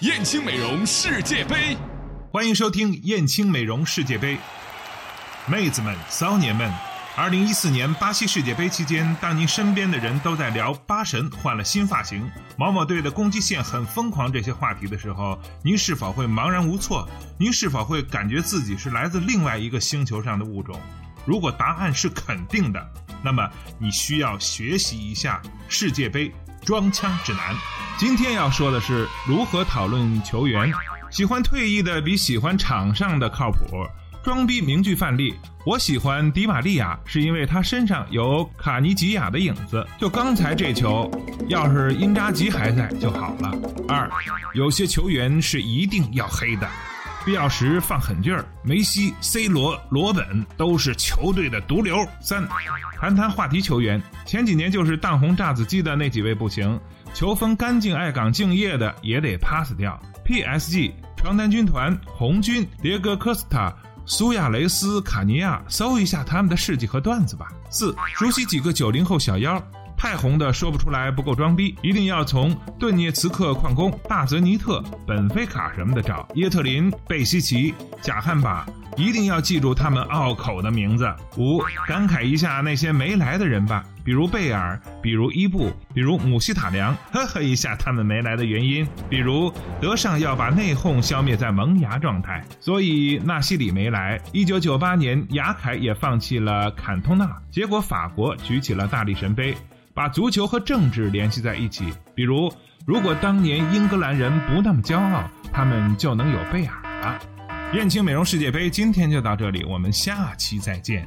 燕青美容世界杯，欢迎收听燕青美容世界杯。妹子们、骚年们，二零一四年巴西世界杯期间，当您身边的人都在聊巴神换了新发型、某某队的攻击线很疯狂这些话题的时候，您是否会茫然无措？您是否会感觉自己是来自另外一个星球上的物种？如果答案是肯定的，那么你需要学习一下世界杯装腔指南。今天要说的是如何讨论球员，喜欢退役的比喜欢场上的靠谱。装逼名句范例，我喜欢迪玛利亚是因为他身上有卡尼吉亚的影子。就刚才这球，要是因扎吉还在就好了。二，有些球员是一定要黑的。必要时放狠劲儿，梅西、C 罗、罗本都是球队的毒瘤。三，谈谈话题球员，前几年就是当红炸子鸡的那几位不行，球风干净、爱岗、敬业的也得 pass 掉。PSG、床单军团、红军、迭戈科斯塔、苏亚雷斯、卡尼亚，搜一下他们的事迹和段子吧。四，熟悉几个九零后小妖。太红的说不出来，不够装逼，一定要从顿涅茨克矿工、大泽尼特、本菲卡什么的找。耶特林、贝西奇、贾汉巴，一定要记住他们拗口的名字。五，感慨一下那些没来的人吧，比如贝尔，比如伊布，比如姆希塔良，呵呵一下他们没来的原因。比如德尚要把内讧消灭在萌芽状态，所以纳西里没来。一九九八年，雅凯也放弃了坎通纳，结果法国举起了大力神杯。把足球和政治联系在一起，比如，如果当年英格兰人不那么骄傲，他们就能有贝尔了。燕青美容世界杯今天就到这里，我们下期再见。